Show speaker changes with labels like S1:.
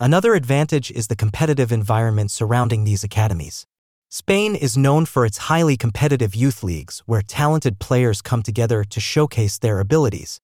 S1: Another advantage is the competitive environment surrounding these academies. Spain is known for its highly competitive youth leagues where talented players come together to showcase their abilities.